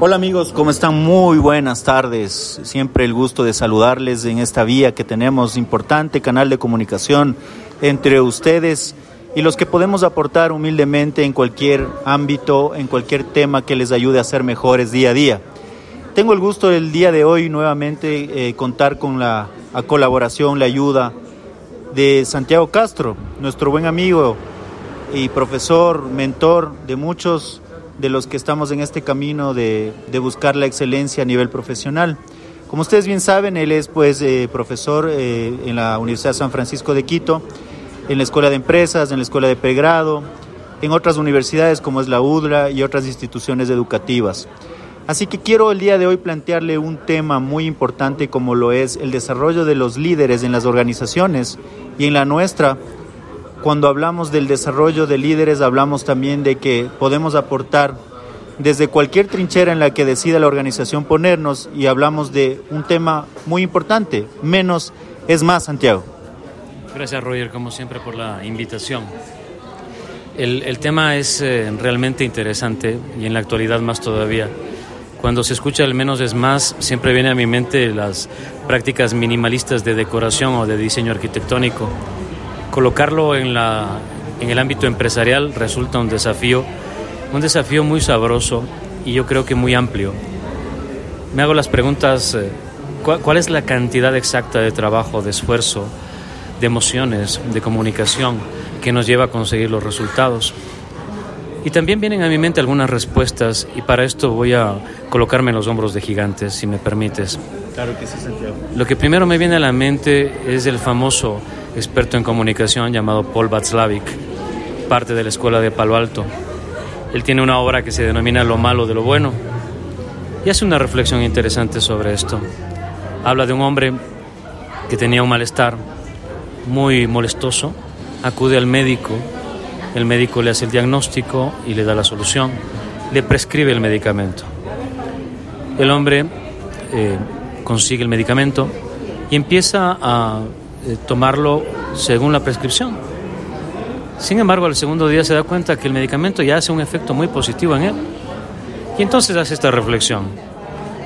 Hola amigos, ¿cómo están? Muy buenas tardes. Siempre el gusto de saludarles en esta vía que tenemos, importante canal de comunicación entre ustedes y los que podemos aportar humildemente en cualquier ámbito, en cualquier tema que les ayude a ser mejores día a día. Tengo el gusto el día de hoy nuevamente eh, contar con la colaboración, la ayuda de Santiago Castro, nuestro buen amigo y profesor, mentor de muchos de los que estamos en este camino de, de buscar la excelencia a nivel profesional. Como ustedes bien saben, él es pues eh, profesor eh, en la Universidad San Francisco de Quito, en la Escuela de Empresas, en la Escuela de Pregrado, en otras universidades como es la UDRA y otras instituciones educativas. Así que quiero el día de hoy plantearle un tema muy importante como lo es el desarrollo de los líderes en las organizaciones y en la nuestra. Cuando hablamos del desarrollo de líderes hablamos también de que podemos aportar desde cualquier trinchera en la que decida la organización ponernos y hablamos de un tema muy importante, menos es más, Santiago. Gracias, Roger, como siempre, por la invitación. El, el tema es eh, realmente interesante y en la actualidad más todavía. Cuando se escucha el menos es más, siempre viene a mi mente las prácticas minimalistas de decoración o de diseño arquitectónico. Colocarlo en, la, en el ámbito empresarial resulta un desafío, un desafío muy sabroso y yo creo que muy amplio. Me hago las preguntas, eh, ¿cuál, ¿cuál es la cantidad exacta de trabajo, de esfuerzo, de emociones, de comunicación que nos lleva a conseguir los resultados. Y también vienen a mi mente algunas respuestas y para esto voy a colocarme en los hombros de gigantes, si me permites. Claro que sí, Santiago. Lo que primero me viene a la mente es el famoso experto en comunicación llamado Paul Václavic, parte de la escuela de Palo Alto. Él tiene una obra que se denomina Lo malo de lo bueno y hace una reflexión interesante sobre esto. Habla de un hombre que tenía un malestar muy molestoso, acude al médico, el médico le hace el diagnóstico y le da la solución, le prescribe el medicamento. El hombre eh, consigue el medicamento y empieza a eh, tomarlo según la prescripción. Sin embargo, al segundo día se da cuenta que el medicamento ya hace un efecto muy positivo en él. Y entonces hace esta reflexión.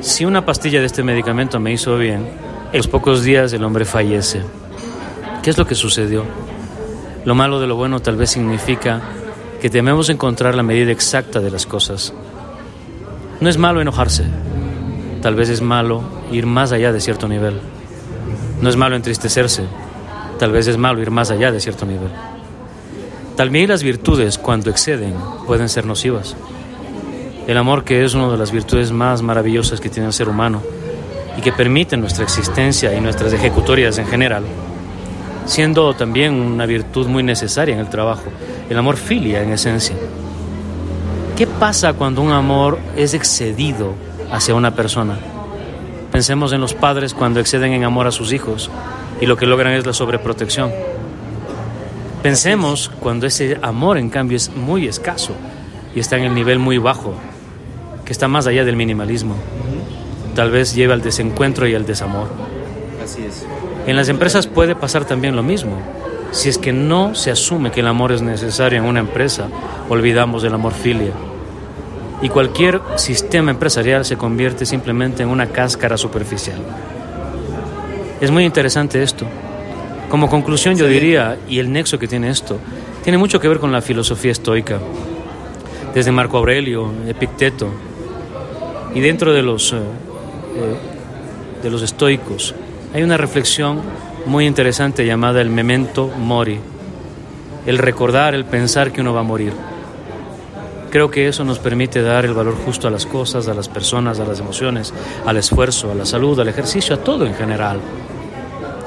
Si una pastilla de este medicamento me hizo bien, en los pocos días el hombre fallece. ¿Qué es lo que sucedió? Lo malo de lo bueno tal vez significa que tememos encontrar la medida exacta de las cosas. No es malo enojarse, tal vez es malo ir más allá de cierto nivel. No es malo entristecerse, tal vez es malo ir más allá de cierto nivel. También las virtudes, cuando exceden, pueden ser nocivas. El amor, que es una de las virtudes más maravillosas que tiene el ser humano y que permite nuestra existencia y nuestras ejecutorias en general, siendo también una virtud muy necesaria en el trabajo, el amor filia en esencia. ¿Qué pasa cuando un amor es excedido hacia una persona? Pensemos en los padres cuando exceden en amor a sus hijos y lo que logran es la sobreprotección. Pensemos cuando ese amor en cambio es muy escaso y está en el nivel muy bajo, que está más allá del minimalismo. Tal vez lleva al desencuentro y al desamor. Así es. En las empresas puede pasar también lo mismo. Si es que no se asume que el amor es necesario en una empresa, olvidamos del amor filia. Y cualquier sistema empresarial se convierte simplemente en una cáscara superficial. Es muy interesante esto. Como conclusión yo diría, y el nexo que tiene esto, tiene mucho que ver con la filosofía estoica. Desde Marco Aurelio, Epicteto, y dentro de los, eh, eh, de los estoicos, hay una reflexión muy interesante llamada el memento mori, el recordar, el pensar que uno va a morir. Creo que eso nos permite dar el valor justo a las cosas, a las personas, a las emociones, al esfuerzo, a la salud, al ejercicio, a todo en general.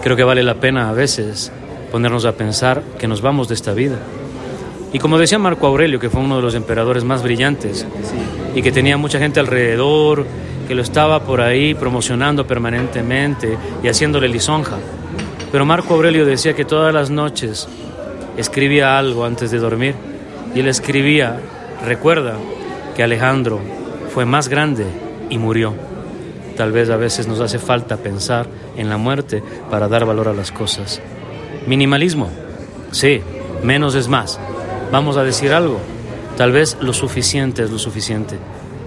Creo que vale la pena a veces ponernos a pensar que nos vamos de esta vida. Y como decía Marco Aurelio, que fue uno de los emperadores más brillantes y que tenía mucha gente alrededor, que lo estaba por ahí promocionando permanentemente y haciéndole lisonja. Pero Marco Aurelio decía que todas las noches escribía algo antes de dormir y él escribía, recuerda que Alejandro fue más grande y murió. Tal vez a veces nos hace falta pensar en la muerte para dar valor a las cosas. Minimalismo, sí, menos es más. Vamos a decir algo, tal vez lo suficiente es lo suficiente,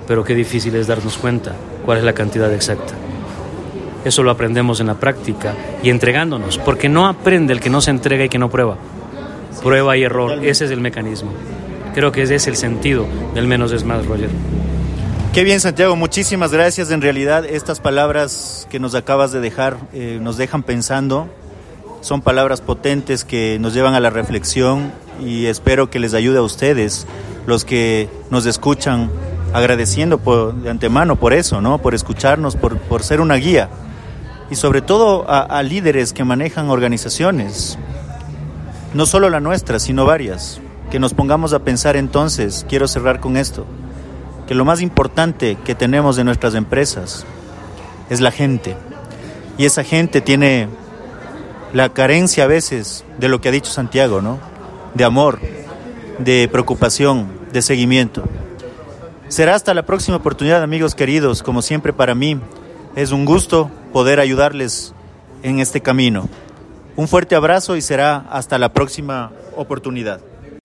pero qué difícil es darnos cuenta cuál es la cantidad exacta. Eso lo aprendemos en la práctica y entregándonos, porque no aprende el que no se entrega y que no prueba. Prueba y error, ese es el mecanismo. Creo que ese es el sentido del menos es más, Roger. Qué bien, Santiago, muchísimas gracias. En realidad, estas palabras que nos acabas de dejar eh, nos dejan pensando. Son palabras potentes que nos llevan a la reflexión y espero que les ayude a ustedes, los que nos escuchan, agradeciendo de antemano por eso, ¿no? Por escucharnos, por, por ser una guía y sobre todo a líderes que manejan organizaciones, no solo la nuestra, sino varias. Que nos pongamos a pensar entonces, quiero cerrar con esto, que lo más importante que tenemos de nuestras empresas es la gente. Y esa gente tiene la carencia a veces de lo que ha dicho Santiago, ¿no? De amor, de preocupación, de seguimiento. Será hasta la próxima oportunidad, amigos queridos. Como siempre para mí, es un gusto poder ayudarles en este camino. Un fuerte abrazo y será hasta la próxima oportunidad.